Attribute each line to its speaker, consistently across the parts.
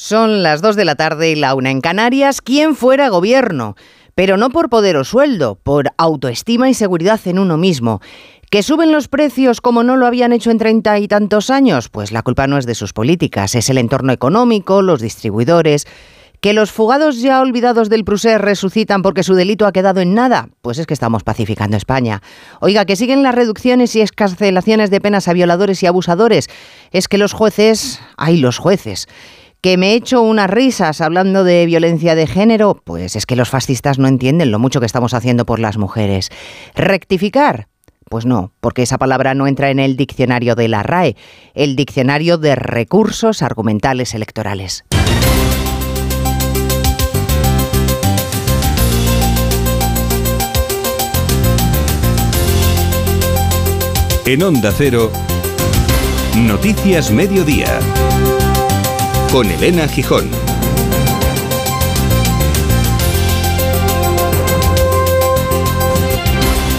Speaker 1: Son las 2 de la tarde y la una en Canarias. ¿Quién fuera gobierno? Pero no por poder o sueldo, por autoestima y seguridad en uno mismo. ¿Que suben los precios como no lo habían hecho en treinta y tantos años? Pues la culpa no es de sus políticas, es el entorno económico, los distribuidores. ¿Que los fugados ya olvidados del Prusé resucitan porque su delito ha quedado en nada? Pues es que estamos pacificando España. Oiga, que siguen las reducciones y escarcelaciones de penas a violadores y abusadores. Es que los jueces, hay los jueces que me he hecho unas risas hablando de violencia de género, pues es que los fascistas no entienden lo mucho que estamos haciendo por las mujeres. ¿Rectificar? Pues no, porque esa palabra no entra en el diccionario de la RAE, el diccionario de recursos argumentales electorales.
Speaker 2: En Onda Cero, Noticias Mediodía con Elena Gijón.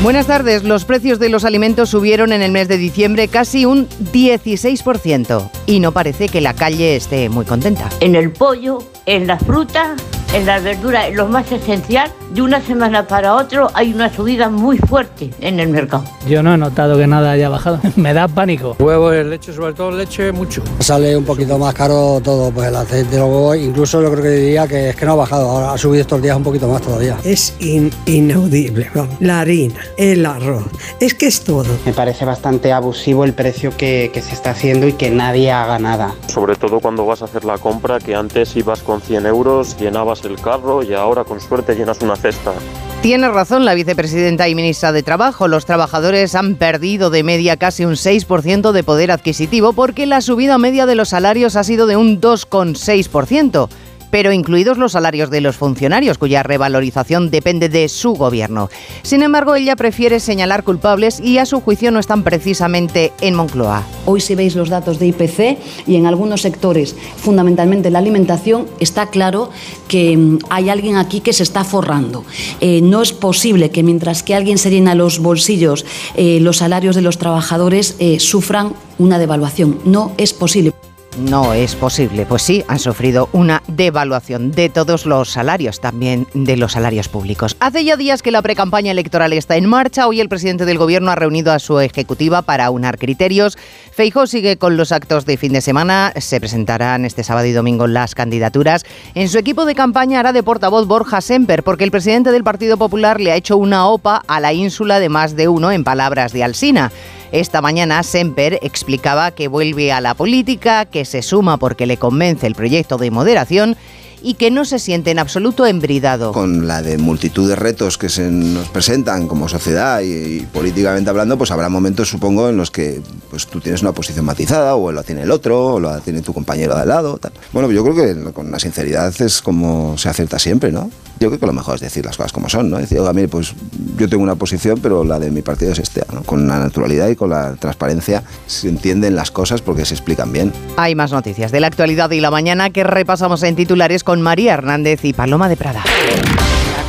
Speaker 1: Buenas tardes. Los precios de los alimentos subieron en el mes de diciembre casi un 16% y no parece que la calle esté muy contenta.
Speaker 3: En el pollo, en la fruta, en las verduras, lo más esencial, de una semana para otro hay una subida muy fuerte en el mercado.
Speaker 4: Yo no he notado que nada haya bajado, me da pánico.
Speaker 5: Huevos, leche, sobre todo leche, mucho.
Speaker 6: Sale un poquito más caro todo, pues el aceite, los huevos, incluso yo creo que diría que es que no ha bajado, ahora ha subido estos días un poquito más todavía.
Speaker 7: Es inaudible, la harina, el arroz, es que es todo.
Speaker 8: Me parece bastante abusivo el precio que, que se está haciendo y que nadie haga nada.
Speaker 9: Sobre todo cuando vas a hacer la compra, que antes ibas con 100 euros, llenabas el carro y ahora con suerte llenas una cesta.
Speaker 1: Tiene razón la vicepresidenta y ministra de Trabajo. Los trabajadores han perdido de media casi un 6% de poder adquisitivo porque la subida media de los salarios ha sido de un 2,6% pero incluidos los salarios de los funcionarios, cuya revalorización depende de su gobierno. Sin embargo, ella prefiere señalar culpables y a su juicio no están precisamente en Moncloa.
Speaker 10: Hoy si veis los datos de IPC y en algunos sectores, fundamentalmente la alimentación, está claro que mm, hay alguien aquí que se está forrando. Eh, no es posible que mientras que alguien se llena los bolsillos, eh, los salarios de los trabajadores eh, sufran una devaluación. No es posible.
Speaker 1: No es posible. Pues sí, han sufrido una devaluación de todos los salarios, también de los salarios públicos. Hace ya días que la precampaña electoral está en marcha. Hoy el presidente del gobierno ha reunido a su ejecutiva para unar criterios. Feijó sigue con los actos de fin de semana. Se presentarán este sábado y domingo las candidaturas. En su equipo de campaña hará de portavoz Borja Semper, porque el presidente del Partido Popular le ha hecho una OPA a la ínsula de más de uno, en palabras de Alsina. Esta mañana Semper explicaba que vuelve a la política, que se suma porque le convence el proyecto de moderación y que no se siente en absoluto embridado.
Speaker 11: Con la de multitud de retos que se nos presentan como sociedad y, políticamente hablando, pues habrá momentos, supongo, en los que pues tú tienes una posición matizada, o lo tiene el otro, o lo tiene tu compañero de al lado. Tal. Bueno, yo creo que con la sinceridad es como se acerta siempre, ¿no? Yo creo que lo mejor es decir las cosas como son, ¿no? Decir, oiga, mire, pues yo tengo una posición, pero la de mi partido es esta, ¿no? Con la naturalidad y con la transparencia se entienden las cosas porque se explican bien.
Speaker 1: Hay más noticias de la actualidad y la mañana que repasamos en titulares con María Hernández y Paloma de Prada.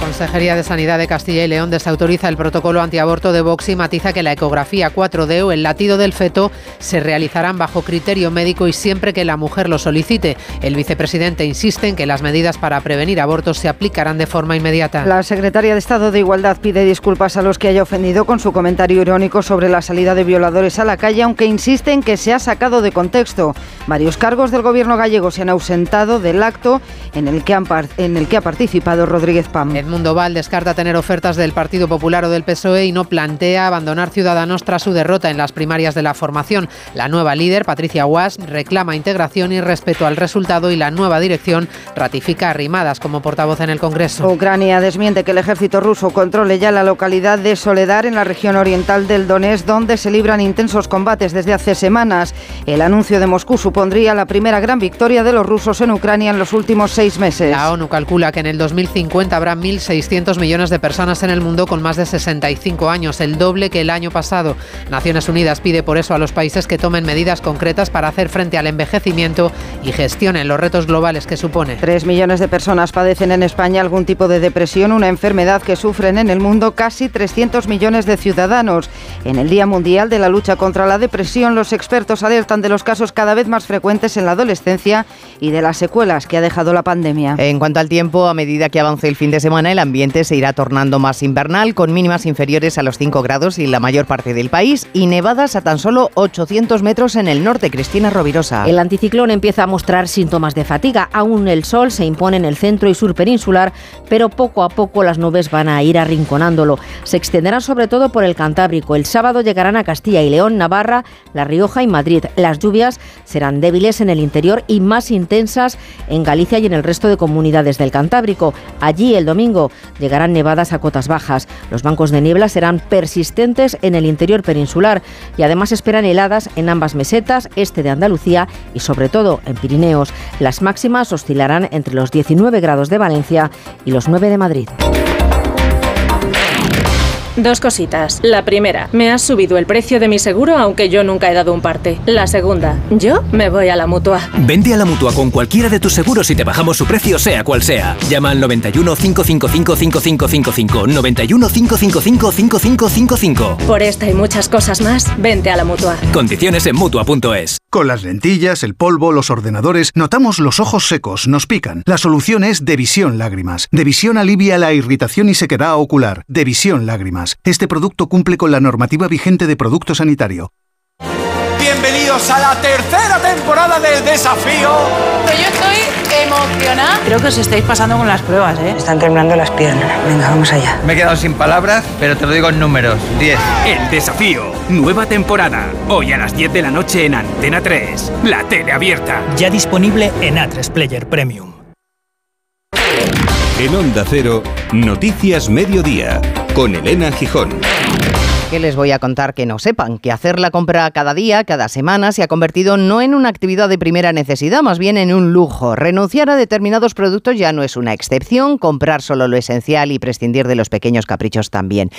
Speaker 12: Consejería de Sanidad de Castilla y León desautoriza el protocolo antiaborto de Vox y matiza que la ecografía 4D o el latido del feto se realizarán bajo criterio médico y siempre que la mujer lo solicite. El vicepresidente insiste en que las medidas para prevenir abortos se aplicarán de forma inmediata.
Speaker 13: La secretaria de Estado de Igualdad pide disculpas a los que haya ofendido con su comentario irónico sobre la salida de violadores a la calle, aunque insiste en que se ha sacado de contexto. Varios cargos del gobierno gallego se han ausentado del acto en el que, en el que ha participado Rodríguez Pam.
Speaker 12: Edmundo Val descarta tener ofertas del Partido Popular o del PSOE y no plantea abandonar Ciudadanos tras su derrota en las primarias de la formación. La nueva líder, Patricia Guas, reclama integración y respeto al resultado y la nueva dirección ratifica arrimadas como portavoz en el Congreso.
Speaker 13: Ucrania desmiente que el ejército ruso controle ya la localidad de Soledar en la región oriental del Donetsk, donde se libran intensos combates desde hace semanas. El anuncio de Moscú supondría la primera gran victoria de los rusos en Ucrania en los últimos seis meses.
Speaker 12: La ONU calcula que en el 2050 habrá mil 600 millones de personas en el mundo con más de 65 años, el doble que el año pasado. Naciones Unidas pide por eso a los países que tomen medidas concretas para hacer frente al envejecimiento y gestionen los retos globales que supone.
Speaker 13: Tres millones de personas padecen en España algún tipo de depresión, una enfermedad que sufren en el mundo casi 300 millones de ciudadanos. En el Día Mundial de la Lucha contra la Depresión, los expertos alertan de los casos cada vez más frecuentes en la adolescencia y de las secuelas que ha dejado la pandemia.
Speaker 1: En cuanto al tiempo, a medida que avance el fin de semana, el ambiente se irá tornando más invernal, con mínimas inferiores a los 5 grados en la mayor parte del país y nevadas a tan solo 800 metros en el norte. Cristina Rovirosa.
Speaker 14: El anticiclón empieza a mostrar síntomas de fatiga. Aún el sol se impone en el centro y sur peninsular, pero poco a poco las nubes van a ir arrinconándolo. Se extenderán sobre todo por el Cantábrico. El sábado llegarán a Castilla y León, Navarra, La Rioja y Madrid. Las lluvias serán débiles en el interior y más intensas en Galicia y en el resto de comunidades del Cantábrico. Allí el domingo llegarán nevadas a cotas bajas. Los bancos de niebla serán persistentes en el interior peninsular y además esperan heladas en ambas mesetas, este de Andalucía y sobre todo en Pirineos. Las máximas oscilarán entre los 19 grados de Valencia y los 9 de Madrid.
Speaker 15: Dos cositas. La primera, me has subido el precio de mi seguro aunque yo nunca he dado un parte. La segunda, yo me voy a la mutua.
Speaker 16: Vende a la mutua con cualquiera de tus seguros y te bajamos su precio, sea cual sea. Llama al 91 555 5555. 91 555 5555.
Speaker 15: Por esta y muchas cosas más, vente a la mutua.
Speaker 16: Condiciones en mutua.es.
Speaker 17: Con las lentillas, el polvo, los ordenadores, notamos los ojos secos, nos pican. La solución es Devisión Lágrimas. Devisión alivia la irritación y sequedad ocular. Devisión Lágrimas. Este producto cumple con la normativa vigente de producto sanitario.
Speaker 18: Bienvenidos a la tercera temporada del desafío.
Speaker 19: Yo estoy emocionada.
Speaker 20: Creo que os estáis pasando con las pruebas, ¿eh?
Speaker 21: Están temblando las piernas. Venga, vamos allá.
Speaker 22: Me he quedado sin palabras, pero te lo digo en números. 10.
Speaker 23: El desafío. Nueva temporada. Hoy a las 10 de la noche en Antena 3. La tele abierta.
Speaker 24: Ya disponible en A3 Player Premium.
Speaker 2: En Onda Cero, Noticias Mediodía, con Elena Gijón.
Speaker 1: ¿Qué les voy a contar que no sepan? Que hacer la compra cada día, cada semana, se ha convertido no en una actividad de primera necesidad, más bien en un lujo. Renunciar a determinados productos ya no es una excepción, comprar solo lo esencial y prescindir de los pequeños caprichos también.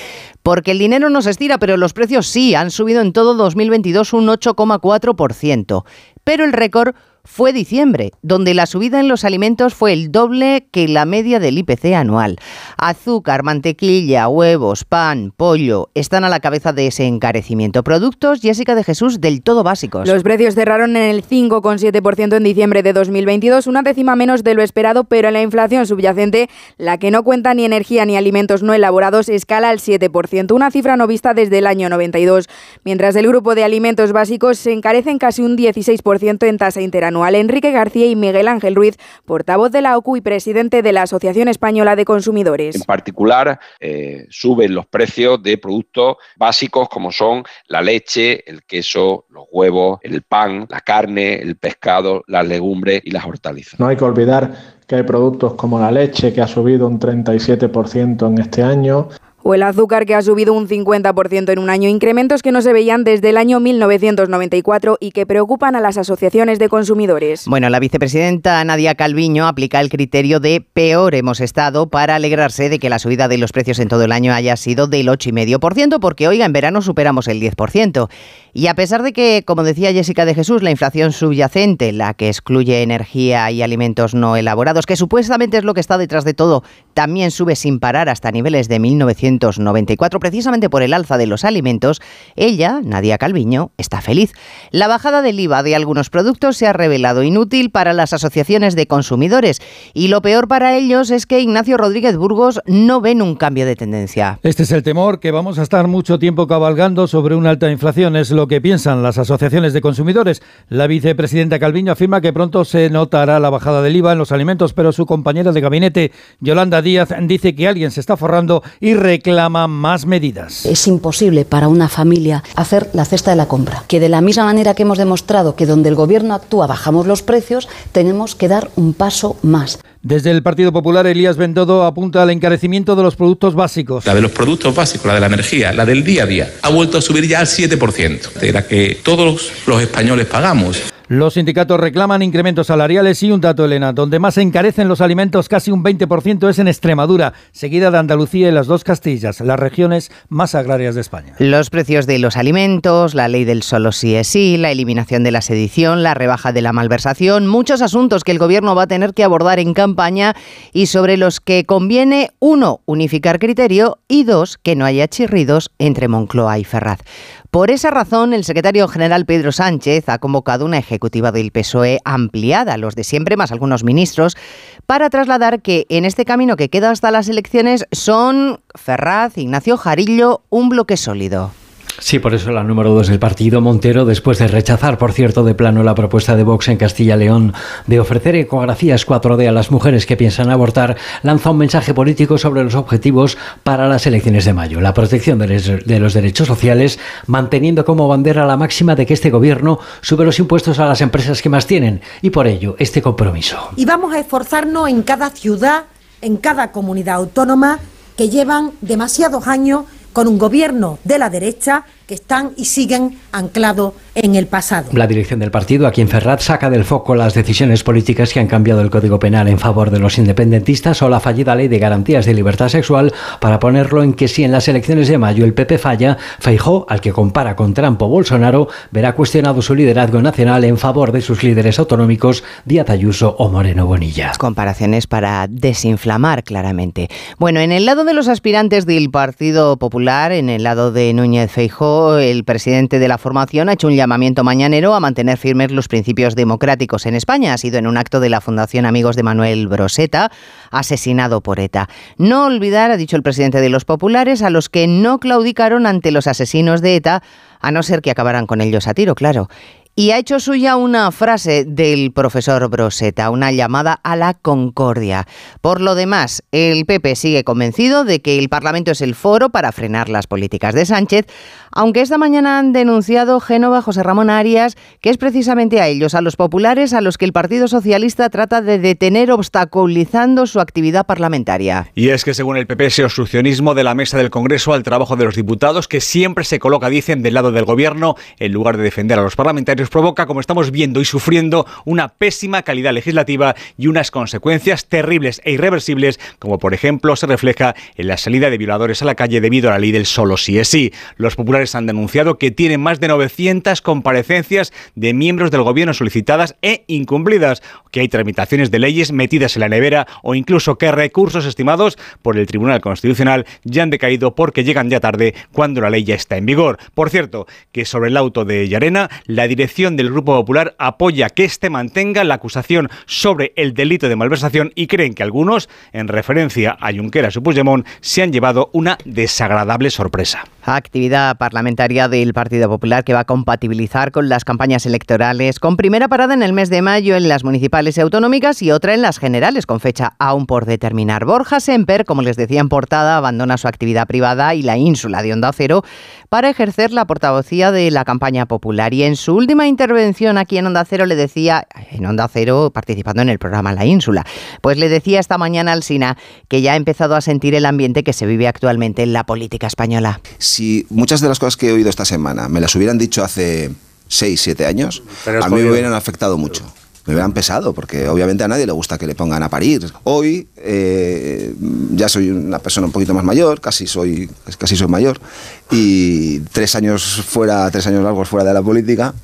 Speaker 1: Porque el dinero no se estira, pero los precios sí, han subido en todo 2022 un 8,4%. Pero el récord fue diciembre, donde la subida en los alimentos fue el doble que la media del IPC anual. Azúcar, mantequilla, huevos, pan, pollo están a la cabeza de ese encarecimiento. Productos, Jessica de Jesús, del todo básicos.
Speaker 25: Los precios cerraron en el 5,7% en diciembre de 2022, una décima menos de lo esperado, pero en la inflación subyacente, la que no cuenta ni energía ni alimentos no elaborados, escala al 7%, una cifra no vista desde el año 92, mientras el grupo de alimentos básicos se encarecen casi un 16% en tasa interanual anual. Enrique García y Miguel Ángel Ruiz, portavoz de la OCU y presidente de la Asociación Española de Consumidores.
Speaker 26: En particular, eh, suben los precios de productos básicos como son la leche, el queso, los huevos, el pan, la carne, el pescado, las legumbres y las hortalizas.
Speaker 27: No hay que olvidar que hay productos como la leche que ha subido un 37% en este año
Speaker 25: o el azúcar que ha subido un 50% en un año, incrementos que no se veían desde el año 1994 y que preocupan a las asociaciones de consumidores.
Speaker 1: Bueno, la vicepresidenta Nadia Calviño aplica el criterio de peor hemos estado para alegrarse de que la subida de los precios en todo el año haya sido del 8,5%, porque oiga, en verano superamos el 10%. Y a pesar de que, como decía Jessica de Jesús, la inflación subyacente, la que excluye energía y alimentos no elaborados, que supuestamente es lo que está detrás de todo, también sube sin parar hasta niveles de 1994, precisamente por el alza de los alimentos, ella, Nadia Calviño, está feliz. La bajada del IVA de algunos productos se ha revelado inútil para las asociaciones de consumidores y lo peor para ellos es que Ignacio Rodríguez Burgos no ven un cambio de tendencia.
Speaker 28: Este es el temor que vamos a estar mucho tiempo cabalgando sobre una alta inflación. Es lo que piensan las asociaciones de consumidores. La vicepresidenta Calviño afirma que pronto se notará la bajada del IVA en los alimentos, pero su compañera de gabinete, Yolanda Díaz, dice que alguien se está forrando y reclama más medidas.
Speaker 10: Es imposible para una familia hacer la cesta de la compra. Que de la misma manera que hemos demostrado que donde el gobierno actúa bajamos los precios, tenemos que dar un paso más.
Speaker 28: Desde el Partido Popular, Elías Bendodo apunta al encarecimiento de los productos básicos.
Speaker 29: La de los productos básicos, la de la energía, la del día a día, ha vuelto a subir ya al 7%, de la que todos los españoles pagamos.
Speaker 28: Los sindicatos reclaman incrementos salariales y un dato, Elena, donde más se encarecen los alimentos, casi un 20% es en Extremadura, seguida de Andalucía y las dos Castillas, las regiones más agrarias de España.
Speaker 1: Los precios de los alimentos, la ley del solo sí es sí, la eliminación de la sedición, la rebaja de la malversación, muchos asuntos que el gobierno va a tener que abordar en campaña y sobre los que conviene, uno, unificar criterio y dos, que no haya chirridos entre Moncloa y Ferraz. Por esa razón, el secretario general Pedro Sánchez ha convocado una ejecutiva del PSOE ampliada, los de siempre más algunos ministros, para trasladar que en este camino que queda hasta las elecciones son Ferraz, Ignacio Jarillo, un bloque sólido.
Speaker 30: Sí, por eso la número dos del partido, Montero, después de rechazar, por cierto, de plano la propuesta de Vox en Castilla-León de ofrecer ecografías 4D a las mujeres que piensan abortar, lanza un mensaje político sobre los objetivos para las elecciones de mayo. La protección de los derechos sociales, manteniendo como bandera la máxima de que este gobierno sube los impuestos a las empresas que más tienen y por ello este compromiso.
Speaker 31: Y vamos a esforzarnos en cada ciudad, en cada comunidad autónoma que llevan demasiados años con un gobierno de la derecha que están y siguen anclados en el pasado.
Speaker 30: La dirección del partido aquí en Ferrat saca del foco las decisiones políticas que han cambiado el Código Penal en favor de los independentistas o la fallida ley de garantías de libertad sexual para ponerlo en que si en las elecciones de mayo el PP falla, Feijó, al que compara con Trump o Bolsonaro, verá cuestionado su liderazgo nacional en favor de sus líderes autonómicos Díaz Ayuso o Moreno Bonilla.
Speaker 1: Comparaciones para desinflamar claramente. Bueno, en el lado de los aspirantes del Partido Popular, en el lado de Núñez Feijó, el presidente de la formación ha hecho un llamamiento mañanero a mantener firmes los principios democráticos en España. Ha sido en un acto de la Fundación Amigos de Manuel Broseta, asesinado por ETA. No olvidar, ha dicho el presidente de los populares, a los que no claudicaron ante los asesinos de ETA, a no ser que acabaran con ellos a tiro, claro y ha hecho suya una frase del profesor Broseta, una llamada a la concordia. Por lo demás, el PP sigue convencido de que el Parlamento es el foro para frenar las políticas de Sánchez, aunque esta mañana han denunciado Génova José Ramón Arias que es precisamente a ellos, a los populares, a los que el Partido Socialista trata de detener obstaculizando su actividad parlamentaria.
Speaker 32: Y es que según el PP ese obstruccionismo de la mesa del Congreso al trabajo de los diputados, que siempre se coloca, dicen, del lado del gobierno, en lugar de defender a los parlamentarios, provoca, como estamos viendo y sufriendo, una pésima calidad legislativa y unas consecuencias terribles e irreversibles, como por ejemplo se refleja en la salida de violadores a la calle debido a la ley del solo sí es sí. Los populares han denunciado que tienen más de 900 comparecencias de miembros del gobierno solicitadas e incumplidas, que hay tramitaciones de leyes metidas en la nevera o incluso que recursos estimados por el Tribunal Constitucional ya han decaído porque llegan ya tarde cuando la ley ya está en vigor. Por cierto, que sobre el auto de Llarena, la dirección del Grupo Popular apoya que éste mantenga la acusación sobre el delito de malversación y creen que algunos, en referencia a Junqueras y Puigdemont, se han llevado una desagradable sorpresa.
Speaker 1: Actividad parlamentaria del Partido Popular que va a compatibilizar con las campañas electorales, con primera parada en el mes de mayo en las municipales autonómicas y otra en las generales, con fecha aún por determinar. Borja Semper, como les decía en portada, abandona su actividad privada y la ínsula de Onda Cero para ejercer la portavocía de la campaña popular. Y en su última intervención aquí en Onda Cero le decía, en Onda Cero participando en el programa La Ínsula, pues le decía esta mañana al Sina que ya ha empezado a sentir el ambiente que se vive actualmente en la política española.
Speaker 33: Si muchas de las cosas que he oído esta semana me las hubieran dicho hace 6, 7 años, a mí me hubieran afectado mucho me hubieran pesado, porque obviamente a nadie le gusta que le pongan a parir. Hoy eh, ya soy una persona un poquito más mayor, casi soy, casi soy mayor, y tres años fuera, tres años largos fuera de la política,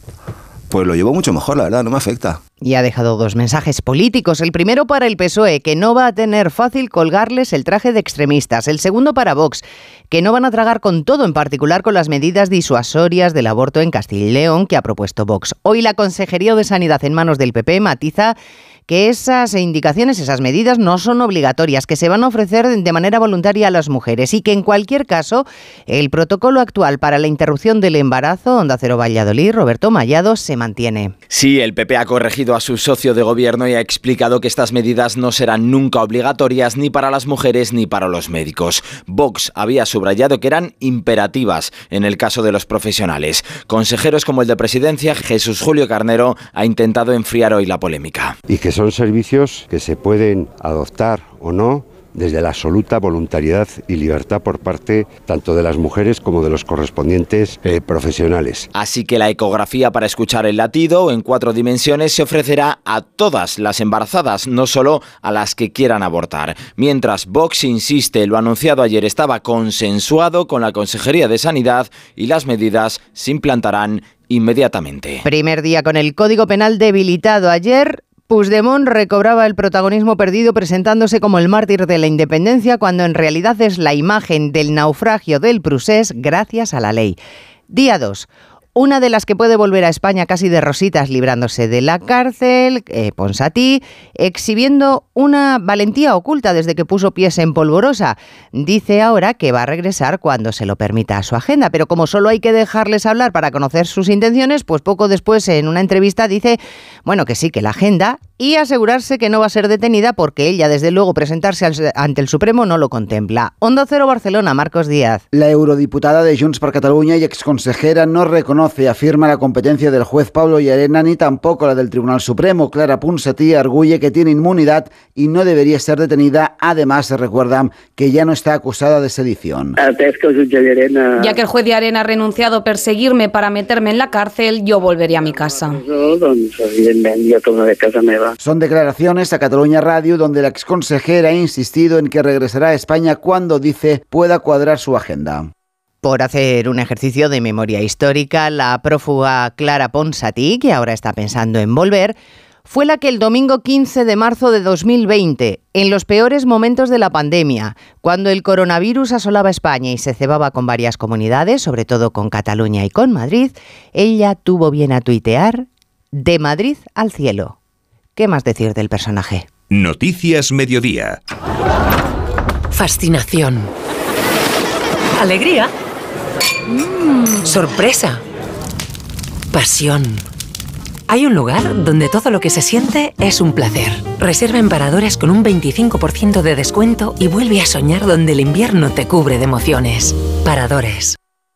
Speaker 33: pues lo llevo mucho mejor, la verdad, no me afecta.
Speaker 1: Y ha dejado dos mensajes políticos. El primero para el PSOE, que no va a tener fácil colgarles el traje de extremistas. El segundo para Vox, que no van a tragar con todo, en particular con las medidas disuasorias del aborto en Castilla y León que ha propuesto Vox. Hoy la Consejería de Sanidad en manos del PP matiza que esas indicaciones, esas medidas no son obligatorias, que se van a ofrecer de manera voluntaria a las mujeres y que en cualquier caso el protocolo actual para la interrupción del embarazo, Onda Cero Valladolid, Roberto Mallado, se mantiene.
Speaker 34: Sí, el PP ha corregido a su socio de gobierno y ha explicado que estas medidas no serán nunca obligatorias ni para las mujeres ni para los médicos. Vox había subrayado que eran imperativas en el caso de los profesionales. Consejeros como el de Presidencia, Jesús Julio Carnero, ha intentado enfriar hoy la polémica.
Speaker 35: Y que son servicios que se pueden adoptar o no desde la absoluta voluntariedad y libertad por parte tanto de las mujeres como de los correspondientes eh, profesionales.
Speaker 34: Así que la ecografía para escuchar el latido en cuatro dimensiones se ofrecerá a todas las embarazadas, no solo a las que quieran abortar. Mientras Vox insiste, lo anunciado ayer estaba consensuado con la Consejería de Sanidad y las medidas se implantarán inmediatamente.
Speaker 1: Primer día con el Código Penal debilitado ayer. Puigdemont recobraba el protagonismo perdido presentándose como el mártir de la independencia cuando en realidad es la imagen del naufragio del Prusés gracias a la ley. Día 2 una de las que puede volver a España casi de rositas librándose de la cárcel, eh, Ponsatí, exhibiendo una valentía oculta desde que puso pies en polvorosa. Dice ahora que va a regresar cuando se lo permita a su agenda, pero como solo hay que dejarles hablar para conocer sus intenciones, pues poco después en una entrevista dice, bueno, que sí, que la agenda y asegurarse que no va a ser detenida porque ella, desde luego, presentarse ante el Supremo no lo contempla. Onda Cero Barcelona, Marcos Díaz.
Speaker 36: La eurodiputada de Junts per Cataluña y exconsejera no reconoce, afirma la competencia del juez Pablo Llarena ni tampoco la del Tribunal Supremo. Clara Ponsatí arguye que tiene inmunidad y no debería ser detenida. Además, se recuerda que ya no está acusada de sedición.
Speaker 37: Ya que el juez de Arena ha renunciado a perseguirme para meterme en la cárcel, yo volvería a mi casa.
Speaker 36: Son declaraciones a Cataluña Radio donde la exconsejera ha insistido en que regresará a España cuando dice pueda cuadrar su agenda.
Speaker 1: Por hacer un ejercicio de memoria histórica, la prófuga Clara Ponsatí, que ahora está pensando en volver, fue la que el domingo 15 de marzo de 2020, en los peores momentos de la pandemia, cuando el coronavirus asolaba España y se cebaba con varias comunidades, sobre todo con Cataluña y con Madrid, ella tuvo bien a tuitear de Madrid al cielo. ¿Qué más decir del personaje?
Speaker 2: Noticias Mediodía.
Speaker 38: Fascinación. Alegría. Mm, sorpresa. Pasión. Hay un lugar donde todo lo que se siente es un placer. Reserva en Paradores con un 25% de descuento y vuelve a soñar donde el invierno te cubre de emociones. Paradores.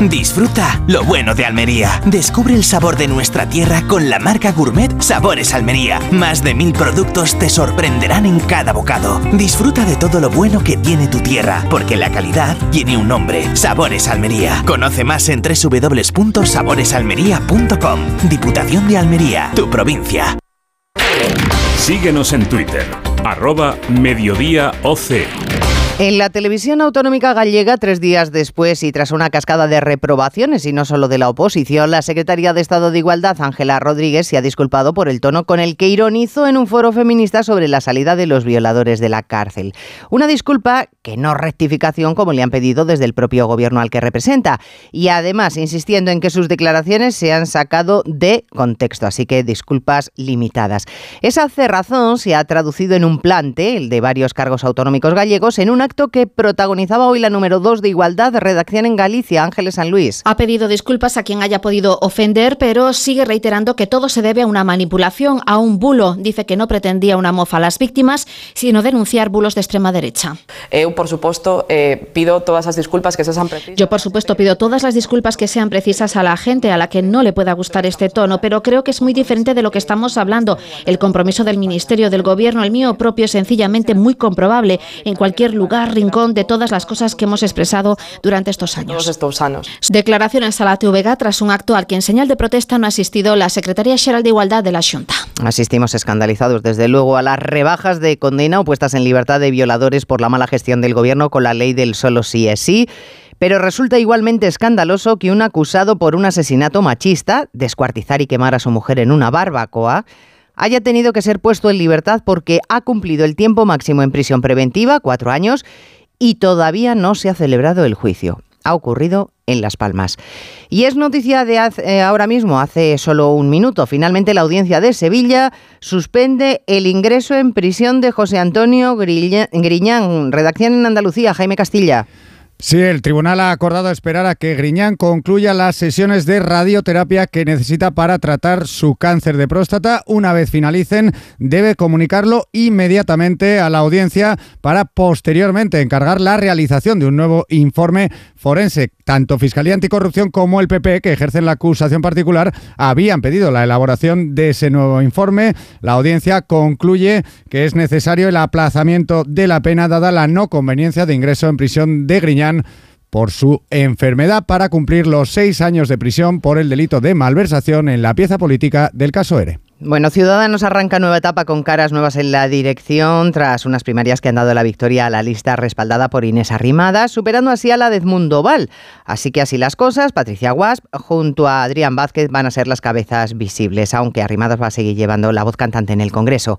Speaker 39: Disfruta lo bueno de Almería. Descubre el sabor de nuestra tierra con la marca gourmet Sabores Almería. Más de mil productos te sorprenderán en cada bocado. Disfruta de todo lo bueno que tiene tu tierra, porque la calidad tiene un nombre. Sabores Almería. Conoce más en www.saboresalmería.com. Diputación de Almería, tu provincia.
Speaker 23: Síguenos en Twitter, arroba Mediodía
Speaker 1: en la televisión autonómica gallega, tres días después y tras una cascada de reprobaciones y no solo de la oposición, la secretaria de Estado de Igualdad, Ángela Rodríguez, se ha disculpado por el tono con el que ironizó en un foro feminista sobre la salida de los violadores de la cárcel. Una disculpa que no rectificación como le han pedido desde el propio gobierno al que representa. Y además insistiendo en que sus declaraciones se han sacado de contexto, así que disculpas limitadas. Esa cerrazón se ha traducido en un plante, el de varios cargos autonómicos gallegos, en una acto que protagonizaba hoy la número 2 de Igualdad, redacción en Galicia, Ángeles San Luis.
Speaker 37: Ha pedido disculpas a quien haya podido ofender, pero sigue reiterando que todo se debe a una manipulación, a un bulo. Dice que no pretendía una mofa a las víctimas, sino denunciar bulos de extrema derecha.
Speaker 40: Eh, por supuesto, eh, pido todas las disculpas que sean precisas.
Speaker 37: Yo, por supuesto, pido todas las disculpas que sean precisas a la gente a la que no le pueda gustar este tono, pero creo que es muy diferente de lo que estamos hablando. El compromiso del Ministerio, del Gobierno, el mío propio, es sencillamente muy comprobable en cualquier lugar rincón de todas las cosas que hemos expresado durante estos años.
Speaker 40: estos años.
Speaker 37: Declaraciones a la TVG tras un acto al que en señal de protesta no ha asistido la Secretaría General de Igualdad de la Junta.
Speaker 1: Asistimos escandalizados desde luego a las rebajas de condena o puestas en libertad de violadores por la mala gestión del gobierno con la ley del solo sí es sí. Pero resulta igualmente escandaloso que un acusado por un asesinato machista, descuartizar y quemar a su mujer en una barbacoa, haya tenido que ser puesto en libertad porque ha cumplido el tiempo máximo en prisión preventiva, cuatro años, y todavía no se ha celebrado el juicio. Ha ocurrido en Las Palmas. Y es noticia de eh, ahora mismo, hace solo un minuto. Finalmente la audiencia de Sevilla suspende el ingreso en prisión de José Antonio Griñán. Redacción en Andalucía, Jaime Castilla.
Speaker 41: Sí, el tribunal ha acordado esperar a que Griñán concluya las sesiones de radioterapia que necesita para tratar su cáncer de próstata. Una vez finalicen, debe comunicarlo inmediatamente a la audiencia para posteriormente encargar la realización de un nuevo informe forense. Tanto Fiscalía Anticorrupción como el PP, que ejercen la acusación particular, habían pedido la elaboración de ese nuevo informe. La audiencia concluye que es necesario el aplazamiento de la pena dada la no conveniencia de ingreso en prisión de Griñán por su enfermedad para cumplir los seis años de prisión por el delito de malversación en la pieza política del caso ERE.
Speaker 1: Bueno, Ciudadanos arranca nueva etapa con caras nuevas en la dirección tras unas primarias que han dado la victoria a la lista respaldada por Inés Arrimadas, superando así a la de Edmundo Val. Así que así las cosas, Patricia Guasp junto a Adrián Vázquez van a ser las cabezas visibles, aunque Arrimadas va a seguir llevando la voz cantante en el Congreso.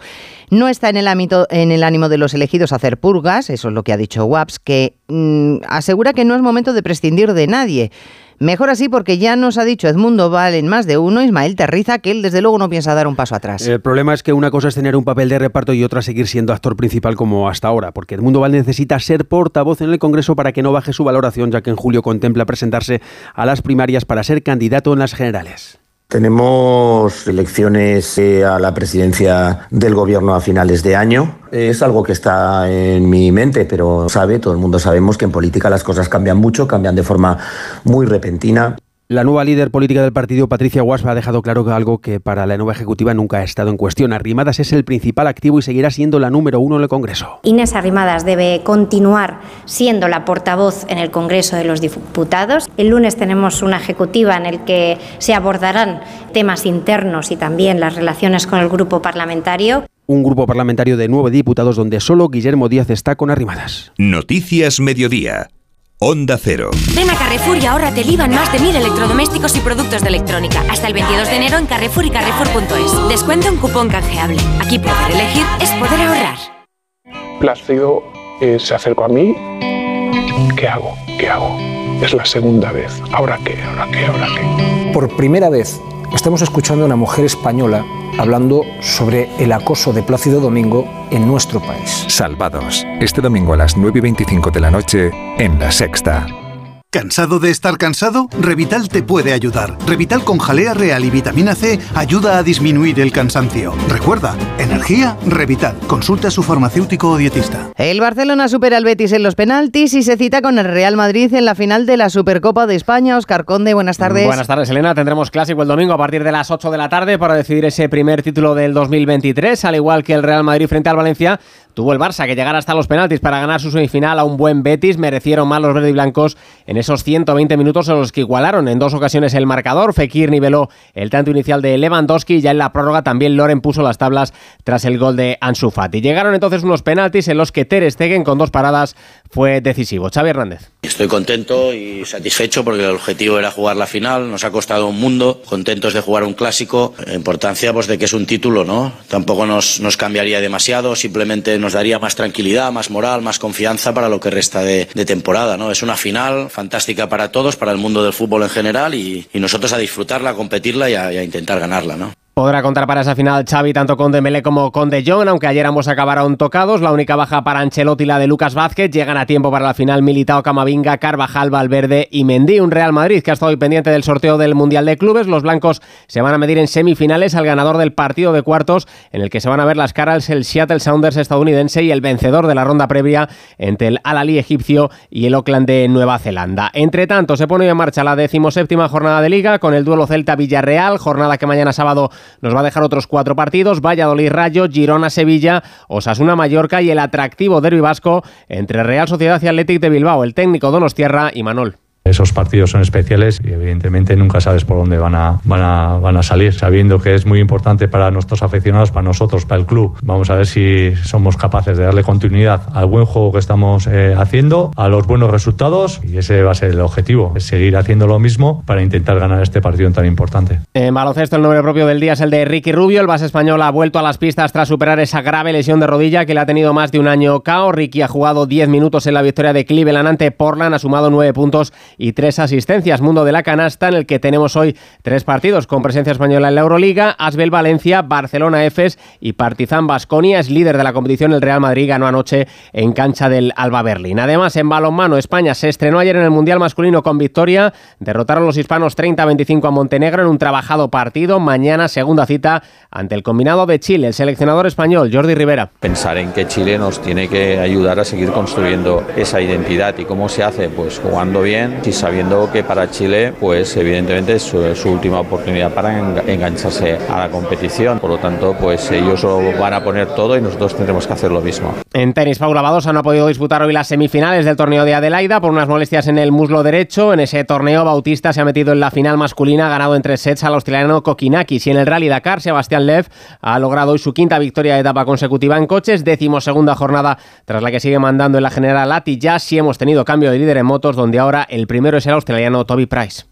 Speaker 1: No está en el, ámbito, en el ánimo de los elegidos hacer purgas, eso es lo que ha dicho Guasp, que mm, asegura que no es momento de prescindir de nadie. Mejor así porque ya nos ha dicho Edmundo Val en más de uno, Ismael Terriza, que él desde luego no piensa dar un paso atrás.
Speaker 42: El problema es que una cosa es tener un papel de reparto y otra seguir siendo actor principal como hasta ahora, porque Edmundo Val necesita ser portavoz en el Congreso para que no baje su valoración, ya que en julio contempla presentarse a las primarias para ser candidato en las generales.
Speaker 43: Tenemos elecciones eh, a la presidencia del gobierno a finales de año. Es algo que está en mi mente, pero sabe, todo el mundo sabemos que en política las cosas cambian mucho, cambian de forma muy repentina.
Speaker 42: La nueva líder política del partido, Patricia Guaspa, ha dejado claro que algo que para la nueva ejecutiva nunca ha estado en cuestión. Arrimadas es el principal activo y seguirá siendo la número uno en el Congreso.
Speaker 44: Inés Arrimadas debe continuar siendo la portavoz en el Congreso de los Diputados. El lunes tenemos una ejecutiva en el que se abordarán temas internos y también las relaciones con el grupo parlamentario.
Speaker 42: Un grupo parlamentario de nueve diputados donde solo Guillermo Díaz está con Arrimadas.
Speaker 2: Noticias Mediodía. Onda Cero.
Speaker 45: Ven a Carrefour y ahorrate el IVA en más de mil electrodomésticos y productos de electrónica. Hasta el 22 de enero en Carrefour y Carrefour.es. Descuento un cupón canjeable. Aquí poder elegir es poder ahorrar.
Speaker 27: Plácido eh, se acercó a mí. ¿Qué hago? ¿Qué hago? Es la segunda vez. ¿Ahora qué? ¿Ahora qué? ¿Ahora qué?
Speaker 46: Por primera vez estamos escuchando a una mujer española hablando sobre el acoso de Plácido Domingo en nuestro país.
Speaker 47: Salvados, este domingo a las 9 y 25 de la noche en La Sexta.
Speaker 48: ¿Cansado de estar cansado? Revital te puede ayudar. Revital con jalea real y vitamina C ayuda a disminuir el cansancio. Recuerda, energía, Revital. Consulta a su farmacéutico o dietista.
Speaker 1: El Barcelona supera al Betis en los penaltis y se cita con el Real Madrid en la final de la Supercopa de España. Oscar Conde, buenas tardes.
Speaker 49: Buenas tardes, Elena. Tendremos clásico el domingo a partir de las 8 de la tarde para decidir ese primer título del 2023, al igual que el Real Madrid frente al Valencia Tuvo el Barça que llegar hasta los penaltis para ganar su semifinal a un buen Betis. Merecieron más los verde y blancos en esos 120 minutos en los que igualaron en dos ocasiones el marcador. Fekir niveló el tanto inicial de Lewandowski. Ya en la prórroga también Loren puso las tablas tras el gol de Ansu Fati. Llegaron entonces unos penaltis en los que Ter Stegen con dos paradas fue decisivo. Xavi Hernández.
Speaker 50: Estoy contento y satisfecho porque el objetivo era jugar la final. Nos ha costado un mundo. Contentos de jugar un clásico. Importancia pues de que es un título, ¿no? Tampoco nos, nos cambiaría demasiado. Simplemente nos daría más tranquilidad, más moral, más confianza para lo que resta de, temporada. ¿no? Es una final fantástica para todos, para el mundo del fútbol en general y, nosotros a disfrutarla, a competirla y a intentar ganarla. ¿no?
Speaker 49: Podrá contar para esa final Xavi tanto con Dembélé como con De Jong, aunque ayer ambos acabaron tocados. La única baja para Ancelotti y la de Lucas Vázquez. Llegan a tiempo para la final Militao, Camavinga, Carvajal, Valverde y Mendy. Un Real Madrid que ha estado hoy pendiente del sorteo del Mundial de Clubes. Los blancos se van a medir en semifinales al ganador del partido de cuartos, en el que se van a ver las caras el Seattle Sounders estadounidense y el vencedor de la ronda previa entre el Al-Ali egipcio y el Oakland de Nueva Zelanda. Entre tanto, se pone en marcha la decimoséptima jornada de Liga con el duelo Celta-Villarreal, jornada que mañana sábado nos va a dejar otros cuatro partidos, Valladolid Rayo, Girona Sevilla, Osasuna Mallorca y el atractivo derbi vasco entre Real Sociedad y Athletic de Bilbao, el técnico Donostierra y Manol.
Speaker 51: Esos partidos son especiales y evidentemente nunca sabes por dónde van a, van a, van a salir, sabiendo que es muy importante para nuestros aficionados, para nosotros, para el club. Vamos a ver si somos capaces de darle continuidad al buen juego que estamos eh, haciendo, a los buenos resultados y ese va a ser el objetivo, seguir haciendo lo mismo para intentar ganar este partido tan importante.
Speaker 49: En baloncesto el nombre propio del día es el de Ricky Rubio, el base español ha vuelto a las pistas tras superar esa grave lesión de rodilla que le ha tenido más de un año cao. Ricky ha jugado 10 minutos en la victoria de Cleveland ante Portland, ha sumado 9 puntos y tres asistencias. Mundo de la canasta en el que tenemos hoy tres partidos con presencia española en la Euroliga, Asbel Valencia, Barcelona Efes y Partizan Basconia. Es líder de la competición. El Real Madrid ganó anoche en cancha del Alba Berlín. Además, en balonmano, España se estrenó ayer en el Mundial Masculino con victoria. Derrotaron los hispanos 30-25 a Montenegro en un trabajado partido. Mañana, segunda cita ante el combinado de Chile. El seleccionador español, Jordi Rivera.
Speaker 52: Pensar en que Chile nos tiene que ayudar a seguir construyendo esa identidad. ¿Y cómo se hace? Pues jugando bien sabiendo que para Chile, pues evidentemente es su, última oportunidad para engancharse a la competición. Por lo tanto, pues ellos lo van a poner todo y nosotros tendremos que hacer lo mismo.
Speaker 49: En tenis, Paula Badosa no ha podido disputar hoy las semifinales del torneo de Adelaida por unas molestias en el muslo derecho. En ese torneo, Bautista se ha metido en la final masculina, ganado en tres sets al australiano Kokinakis. Y en el Rally Dakar, Sebastián Lev ha logrado hoy su quinta victoria de etapa consecutiva en coches, décimo segunda jornada tras la que sigue mandando en la general Ati Ya sí hemos tenido cambio de líder en motos, donde ahora el primero es el australiano Toby Price.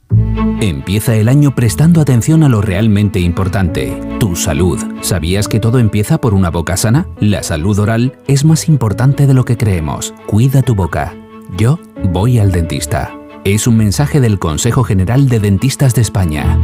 Speaker 53: Empieza el año prestando atención a lo realmente importante, tu salud. ¿Sabías que todo empieza por una boca sana? La salud oral es más importante de lo que creemos. Cuida tu boca. Yo voy al dentista. Es un mensaje del Consejo General de Dentistas de España.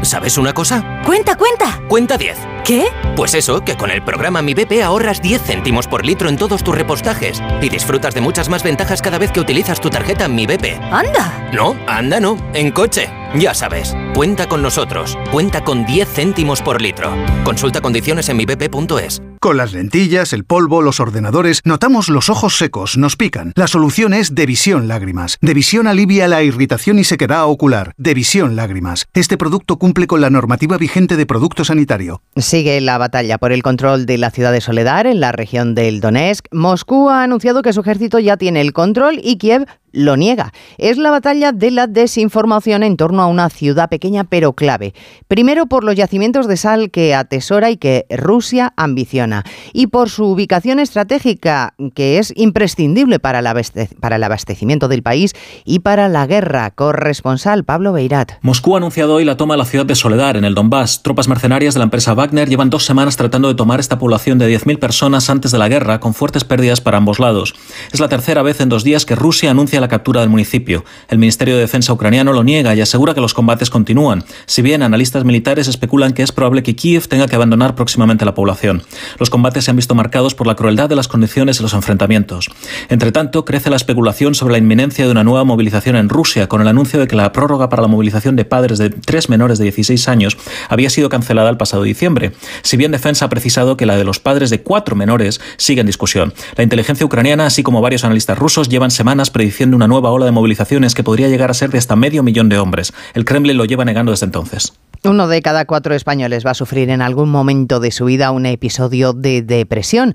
Speaker 54: ¿Sabes una cosa?
Speaker 55: Cuenta, cuenta.
Speaker 54: Cuenta 10.
Speaker 55: ¿Qué?
Speaker 54: Pues eso, que con el programa Mi BP ahorras 10 céntimos por litro en todos tus repostajes y disfrutas de muchas más ventajas cada vez que utilizas tu tarjeta Mi BP.
Speaker 55: ¡Anda!
Speaker 54: No, anda no, en coche. Ya sabes, cuenta con nosotros. Cuenta con 10 céntimos por litro. Consulta condiciones en mibp.es.
Speaker 48: Con las lentillas, el polvo, los ordenadores, notamos los ojos secos, nos pican. La solución es Devisión Lágrimas. Devisión alivia la irritación y sequedad ocular. Devisión Lágrimas. Este producto cumple con la normativa vigente de producto sanitario.
Speaker 1: Sigue la batalla por el control de la ciudad de Soledar en la región del Donetsk. Moscú ha anunciado que su ejército ya tiene el control y Kiev lo niega. Es la batalla de la desinformación en torno a una ciudad pequeña pero clave. Primero por los yacimientos de sal que atesora y que Rusia ambiciona. Y por su ubicación estratégica que es imprescindible para el, abastecimiento del país y para la guerra. Corresponsal Pablo Beirat.
Speaker 56: Moscú ha anunciado hoy la toma de la ciudad de Soledar en el Donbass. Tropas mercenarias de la empresa Wagner llevan dos semanas tratando de tomar esta población de 10.000 personas antes de la guerra con fuertes pérdidas para ambos lados. Es la tercera vez en dos días que Rusia anuncia la captura del municipio. El Ministerio de Defensa ucraniano lo niega y asegura que los combates continúan, si bien analistas militares especulan que es probable que Kiev tenga que abandonar próximamente la población. Los combates se han visto marcados por la crueldad de las condiciones de los enfrentamientos. Entre tanto, crece la especulación sobre la inminencia de una nueva movilización en Rusia, con el anuncio de que la prórroga para la movilización de padres de tres menores de 16 años había sido cancelada el pasado diciembre, si bien Defensa ha precisado que la de los padres de cuatro menores sigue en discusión. La inteligencia ucraniana, así como varios analistas rusos, llevan semanas prediciendo una nueva ola de movilizaciones que podría llegar a ser de hasta medio millón de hombres. El Kremlin lo lleva negando desde entonces.
Speaker 1: Uno de cada cuatro españoles va a sufrir en algún momento de su vida un episodio de depresión.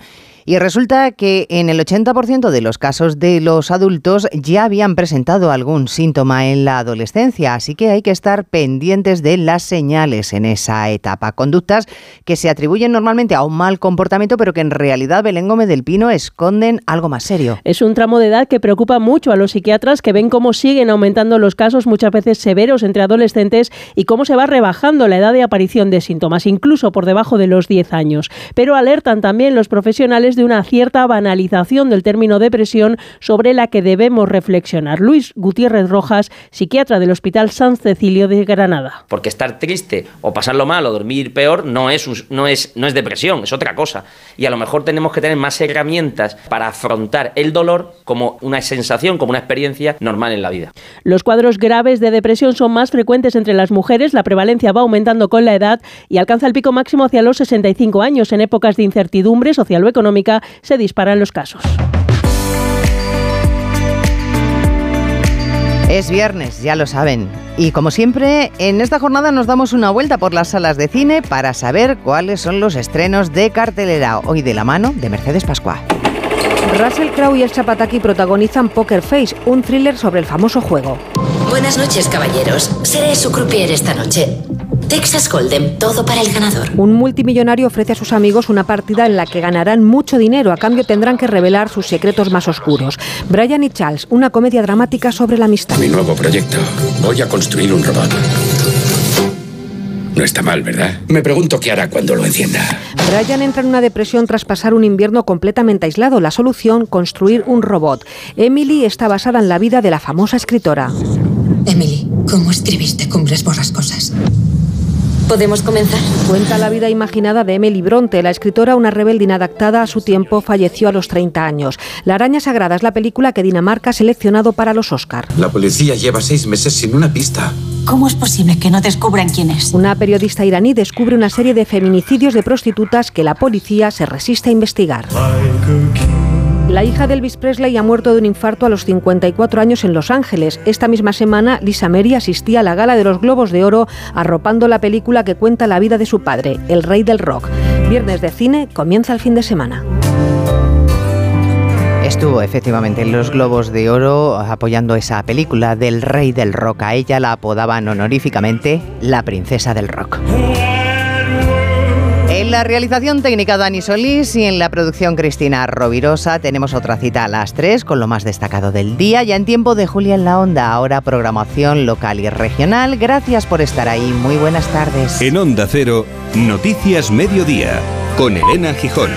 Speaker 1: Y resulta que en el 80% de los casos de los adultos ya habían presentado algún síntoma en la adolescencia, así que hay que estar pendientes de las señales en esa etapa. Conductas que se atribuyen normalmente a un mal comportamiento, pero que en realidad Belén Gómez del Pino esconden algo más serio.
Speaker 57: Es un tramo de edad que preocupa mucho a los psiquiatras que ven cómo siguen aumentando los casos muchas veces severos entre adolescentes y cómo se va rebajando la edad de aparición de síntomas, incluso por debajo de los 10 años. Pero alertan también los profesionales de una cierta banalización del término depresión sobre la que debemos reflexionar. Luis Gutiérrez Rojas, psiquiatra del Hospital San Cecilio de Granada.
Speaker 58: Porque estar triste o pasarlo mal o dormir peor no es, no es, no es depresión, es otra cosa. Y a lo mejor tenemos que tener más herramientas para afrontar el dolor como una sensación, como una experiencia normal en la vida.
Speaker 57: Los cuadros graves de depresión son más frecuentes entre las mujeres, la prevalencia va aumentando con la edad y alcanza el pico máximo hacia los 65 años en épocas de incertidumbre social o económica se disparan los casos.
Speaker 1: Es viernes, ya lo saben. Y como siempre, en esta jornada nos damos una vuelta por las salas de cine para saber cuáles son los estrenos de cartelera, hoy de la mano de Mercedes Pascua.
Speaker 59: Russell Crowe y el Chapataki protagonizan Poker Face, un thriller sobre el famoso juego.
Speaker 60: Buenas noches, caballeros. Seré su croupier esta noche. Texas Hold'em, todo para el ganador.
Speaker 59: Un multimillonario ofrece a sus amigos una partida en la que ganarán mucho dinero, a cambio tendrán que revelar sus secretos más oscuros. Brian y Charles, una comedia dramática sobre la amistad.
Speaker 61: Mi nuevo proyecto. Voy a construir un robot.
Speaker 55: No está mal, ¿verdad? Me pregunto qué hará cuando lo encienda.
Speaker 59: Brian entra en una depresión tras pasar un invierno completamente aislado. La solución, construir un robot. Emily está basada en la vida de la famosa escritora.
Speaker 62: Emily, ¿cómo escribiste Cumbres Borrascosas? ¿Podemos comenzar?
Speaker 59: Cuenta la vida imaginada de Emily Bronte, la escritora, una rebelde inadaptada a su tiempo, falleció a los 30 años. La araña sagrada es la película que Dinamarca ha seleccionado para los Oscar.
Speaker 55: La policía lleva seis meses sin una pista.
Speaker 62: ¿Cómo es posible que no descubran quién es?
Speaker 59: Una periodista iraní descubre una serie de feminicidios de prostitutas que la policía se resiste a investigar. La hija de Elvis Presley ha muerto de un infarto a los 54 años en Los Ángeles. Esta misma semana, Lisa Mary asistía a la gala de los Globos de Oro arropando la película que cuenta la vida de su padre, el rey del rock. Viernes de cine comienza el fin de semana.
Speaker 1: Estuvo efectivamente en los Globos de Oro apoyando esa película del rey del rock. A ella la apodaban honoríficamente la princesa del rock. En la realización técnica Dani Solís y en la producción Cristina Rovirosa tenemos otra cita a las 3 con lo más destacado del día, ya en tiempo de Julia en la Onda, ahora programación local y regional. Gracias por estar ahí, muy buenas tardes.
Speaker 2: En Onda Cero, Noticias Mediodía, con Elena Gijón.